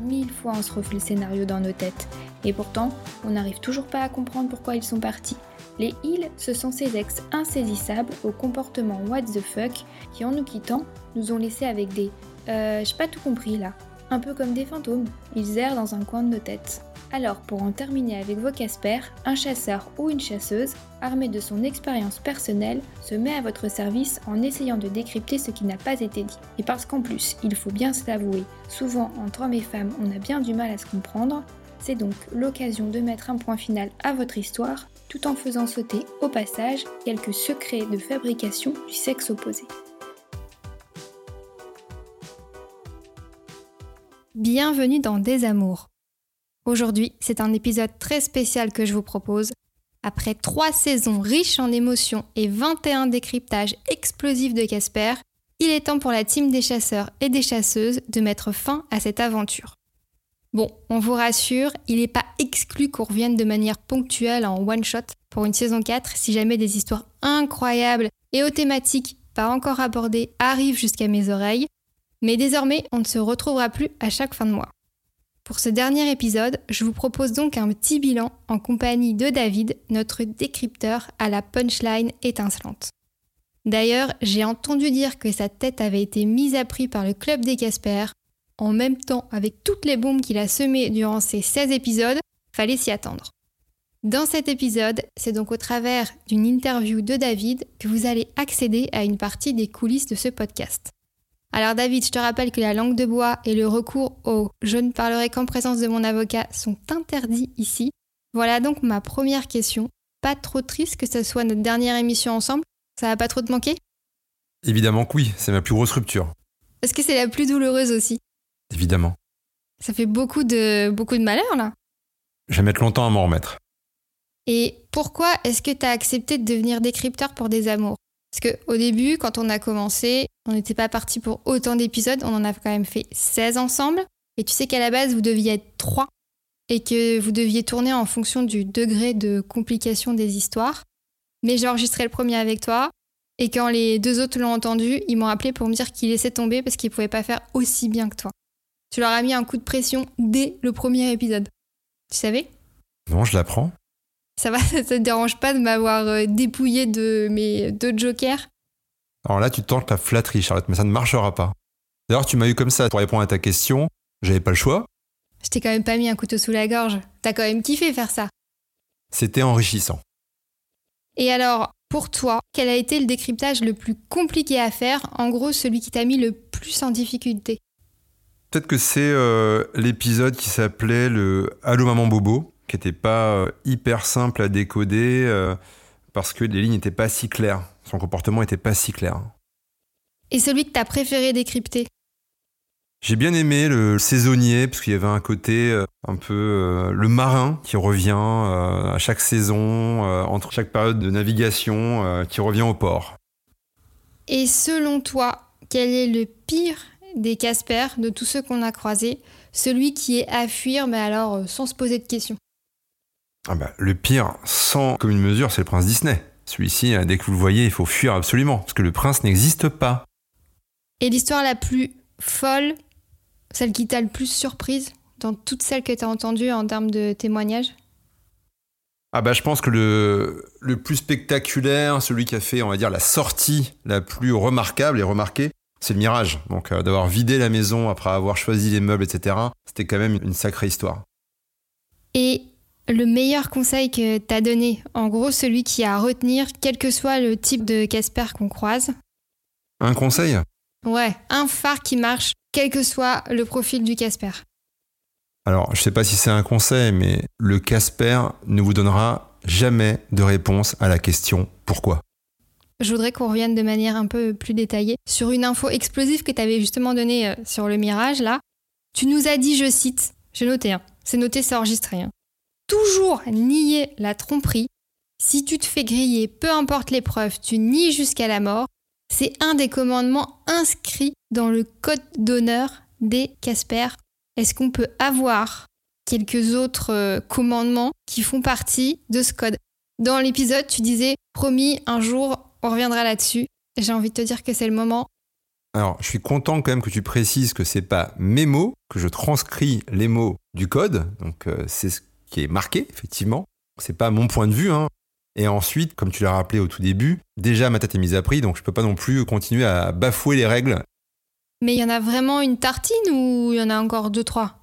Mille fois on se refait le scénario dans nos têtes. Et pourtant, on n'arrive toujours pas à comprendre pourquoi ils sont partis. Les ils, ce sont ces ex insaisissables au comportement what the fuck qui, en nous quittant, nous ont laissés avec des euh, j'ai pas tout compris là. Un peu comme des fantômes, ils errent dans un coin de nos têtes. Alors, pour en terminer avec vos Casper, un chasseur ou une chasseuse, armé de son expérience personnelle, se met à votre service en essayant de décrypter ce qui n'a pas été dit. Et parce qu'en plus, il faut bien se l'avouer, souvent entre hommes et femmes, on a bien du mal à se comprendre, c'est donc l'occasion de mettre un point final à votre histoire, tout en faisant sauter au passage quelques secrets de fabrication du sexe opposé. Bienvenue dans Des Amours. Aujourd'hui, c'est un épisode très spécial que je vous propose. Après trois saisons riches en émotions et 21 décryptages explosifs de Casper, il est temps pour la team des chasseurs et des chasseuses de mettre fin à cette aventure. Bon, on vous rassure, il n'est pas exclu qu'on revienne de manière ponctuelle en one-shot pour une saison 4 si jamais des histoires incroyables et aux thématiques pas encore abordées arrivent jusqu'à mes oreilles. Mais désormais, on ne se retrouvera plus à chaque fin de mois. Pour ce dernier épisode, je vous propose donc un petit bilan en compagnie de David, notre décrypteur à la punchline étincelante. D'ailleurs, j'ai entendu dire que sa tête avait été mise à prix par le club des Casper, en même temps avec toutes les bombes qu'il a semées durant ces 16 épisodes, fallait s'y attendre. Dans cet épisode, c'est donc au travers d'une interview de David que vous allez accéder à une partie des coulisses de ce podcast. Alors David, je te rappelle que la langue de bois et le recours au je ne parlerai qu'en présence de mon avocat sont interdits ici. Voilà donc ma première question. Pas trop triste que ce soit notre dernière émission ensemble? Ça va pas trop te manquer? Évidemment que oui, c'est ma plus grosse rupture. Est-ce que c'est la plus douloureuse aussi? Évidemment. Ça fait beaucoup de, beaucoup de malheur là. Je vais mettre longtemps à m'en remettre. Et pourquoi est-ce que tu as accepté de devenir décrypteur pour des amours? Parce qu'au début, quand on a commencé, on n'était pas parti pour autant d'épisodes, on en a quand même fait 16 ensemble. Et tu sais qu'à la base, vous deviez être 3 et que vous deviez tourner en fonction du degré de complication des histoires. Mais j'ai enregistré le premier avec toi. Et quand les deux autres l'ont entendu, ils m'ont appelé pour me dire qu'ils laissaient tomber parce qu'ils ne pouvaient pas faire aussi bien que toi. Tu leur as mis un coup de pression dès le premier épisode. Tu savais? Non, je l'apprends. Ça va, ça te dérange pas de m'avoir euh, dépouillé de mes deux jokers Alors là, tu tentes la flatterie, Charlotte, mais ça ne marchera pas. D'ailleurs, tu m'as eu comme ça pour répondre à ta question. J'avais pas le choix. Je t'ai quand même pas mis un couteau sous la gorge. T'as quand même kiffé faire ça. C'était enrichissant. Et alors, pour toi, quel a été le décryptage le plus compliqué à faire? En gros, celui qui t'a mis le plus en difficulté? Peut-être que c'est euh, l'épisode qui s'appelait le Allô maman bobo, qui n'était pas euh, hyper simple à décoder euh, parce que les lignes n'étaient pas si claires. Son comportement n'était pas si clair. Et celui que t'as préféré décrypter? J'ai bien aimé le saisonnier parce qu'il y avait un côté un peu le marin qui revient à chaque saison, entre chaque période de navigation, qui revient au port. Et selon toi, quel est le pire des Casper, de tous ceux qu'on a croisés, celui qui est à fuir, mais alors euh, sans se poser de questions ah bah, Le pire, sans commune mesure, c'est le prince Disney. Celui-ci, dès que vous le voyez, il faut fuir absolument, parce que le prince n'existe pas. Et l'histoire la plus folle, celle qui t'a le plus surprise dans toutes celles que tu as entendues en termes de témoignages? Ah bah je pense que le, le plus spectaculaire, celui qui a fait, on va dire, la sortie la plus remarquable et remarquée, c'est le mirage. Donc euh, d'avoir vidé la maison après avoir choisi les meubles, etc., c'était quand même une sacrée histoire. Et le meilleur conseil que tu as donné, en gros celui qui a à retenir, quel que soit le type de Casper qu'on croise Un conseil? Ouais, un phare qui marche, quel que soit le profil du Casper. Alors, je sais pas si c'est un conseil, mais le Casper ne vous donnera jamais de réponse à la question pourquoi. Je voudrais qu'on revienne de manière un peu plus détaillée sur une info explosive que tu avais justement donnée euh, sur le mirage là. Tu nous as dit, je cite, j'ai noté, hein, c'est noté, c'est enregistré. Hein. Toujours nier la tromperie. Si tu te fais griller, peu importe l'épreuve, tu nies jusqu'à la mort. C'est un des commandements inscrits dans le code d'honneur des Casper. Est-ce qu'on peut avoir quelques autres euh, commandements qui font partie de ce code? Dans l'épisode, tu disais, promis, un jour, on reviendra là-dessus. J'ai envie de te dire que c'est le moment. Alors, je suis content quand même que tu précises que c'est pas mes mots, que je transcris les mots du code. Donc, euh, c'est ce qui est marqué, effectivement. C'est pas mon point de vue. Hein. Et ensuite, comme tu l'as rappelé au tout début, déjà ma tête est mise à prix, donc je peux pas non plus continuer à bafouer les règles. Mais il y en a vraiment une tartine ou il y en a encore deux, trois?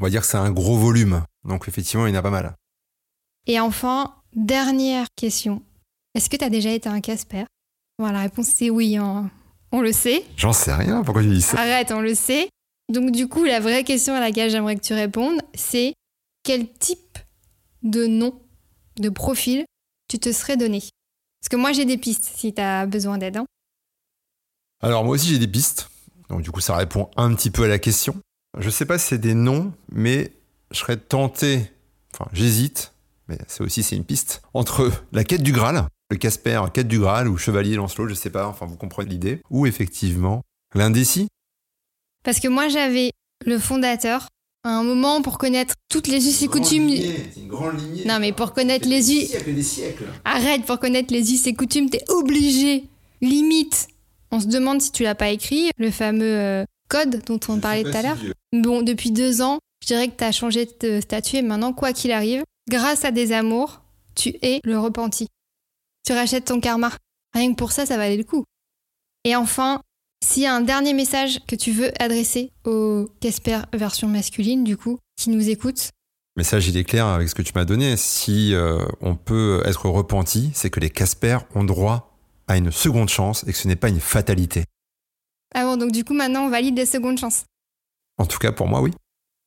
On va dire que c'est un gros volume. Donc, effectivement, il y en a pas mal. Et enfin, dernière question. Est-ce que tu as déjà été un Casper? Voilà, la réponse c'est oui. Hein. On le sait. J'en sais rien, pourquoi tu dis ça? Arrête, on le sait. Donc du coup, la vraie question à laquelle j'aimerais que tu répondes, c'est quel type de nom, de profil, tu te serais donné Parce que moi j'ai des pistes si tu as besoin d'aide. Hein. Alors moi aussi j'ai des pistes. Donc du coup ça répond un petit peu à la question. Je sais pas si c'est des noms, mais je serais tenté, enfin j'hésite, mais c'est aussi c'est une piste, entre la quête du Graal, le Casper, quête du Graal ou Chevalier Lancelot, je sais pas, enfin vous comprenez l'idée, ou effectivement l'indécis. Parce que moi j'avais le fondateur, à un moment pour connaître toutes les us et coutumes. C'est une grande lignée. Non mais pour connaître les us. siècles et des siècles. Arrête, pour connaître les us et coutumes, t'es obligé. Limite. On se demande si tu l'as pas écrit, le fameux euh, code dont on parlait tout à l'heure. Bon, depuis deux ans, je dirais que tu as changé de statut et maintenant, quoi qu'il arrive, grâce à des amours, tu es le repenti. Tu rachètes ton karma. Rien que pour ça, ça valait le coup. Et enfin, s'il y a un dernier message que tu veux adresser au Casper version masculine, du coup, qui nous écoute. Le message, il est clair avec ce que tu m'as donné. Si euh, on peut être repenti, c'est que les Casper ont droit à une seconde chance et que ce n'est pas une fatalité. Ah bon, donc du coup, maintenant, on valide les secondes chances. En tout cas, pour moi, oui.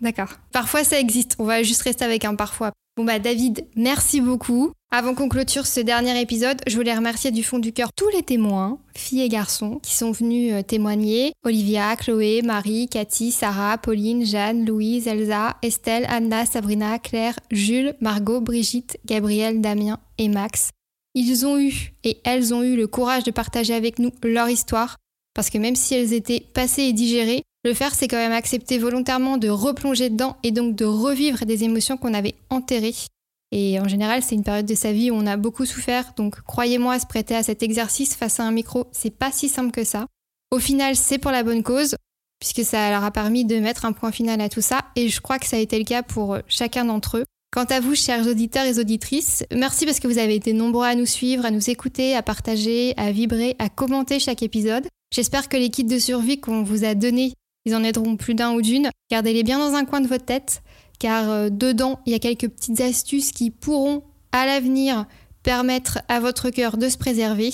D'accord. Parfois, ça existe. On va juste rester avec un parfois. Bon bah David, merci beaucoup. Avant qu'on clôture ce dernier épisode, je voulais remercier du fond du cœur tous les témoins, filles et garçons, qui sont venus euh, témoigner. Olivia, Chloé, Marie, Cathy, Sarah, Pauline, Jeanne, Louise, Elsa, Estelle, Anna, Sabrina, Claire, Jules, Margot, Brigitte, Gabriel, Damien et Max. Ils ont eu et elles ont eu le courage de partager avec nous leur histoire, parce que même si elles étaient passées et digérées, le faire, c'est quand même accepter volontairement de replonger dedans et donc de revivre des émotions qu'on avait enterrées. Et en général, c'est une période de sa vie où on a beaucoup souffert, donc croyez-moi, se prêter à cet exercice face à un micro, c'est pas si simple que ça. Au final, c'est pour la bonne cause, puisque ça leur a permis de mettre un point final à tout ça, et je crois que ça a été le cas pour chacun d'entre eux. Quant à vous, chers auditeurs et auditrices, merci parce que vous avez été nombreux à nous suivre, à nous écouter, à partager, à vibrer, à commenter chaque épisode. J'espère que les kits de survie qu'on vous a donnés ils en aideront plus d'un ou d'une. Gardez-les bien dans un coin de votre tête, car euh, dedans, il y a quelques petites astuces qui pourront, à l'avenir, permettre à votre cœur de se préserver.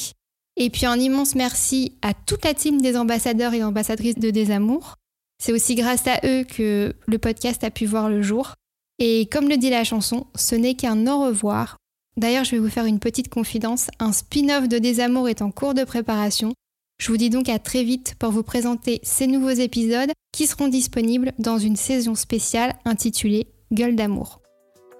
Et puis un immense merci à toute la team des ambassadeurs et ambassadrices de Désamour. C'est aussi grâce à eux que le podcast a pu voir le jour. Et comme le dit la chanson, ce n'est qu'un au revoir. D'ailleurs, je vais vous faire une petite confidence. Un spin-off de Désamour est en cours de préparation. Je vous dis donc à très vite pour vous présenter ces nouveaux épisodes qui seront disponibles dans une saison spéciale intitulée Gueule d'amour.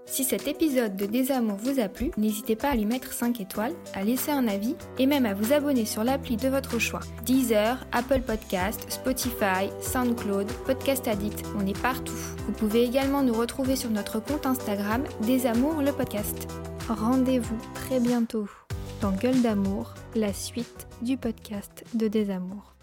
Si cet épisode de Désamour vous a plu, n'hésitez pas à lui mettre 5 étoiles, à laisser un avis et même à vous abonner sur l'appli de votre choix. Deezer, Apple Podcast, Spotify, SoundCloud, Podcast Addict, on est partout. Vous pouvez également nous retrouver sur notre compte Instagram Désamour le podcast. Rendez-vous très bientôt dans Gueule d'amour, la suite du podcast de Désamour.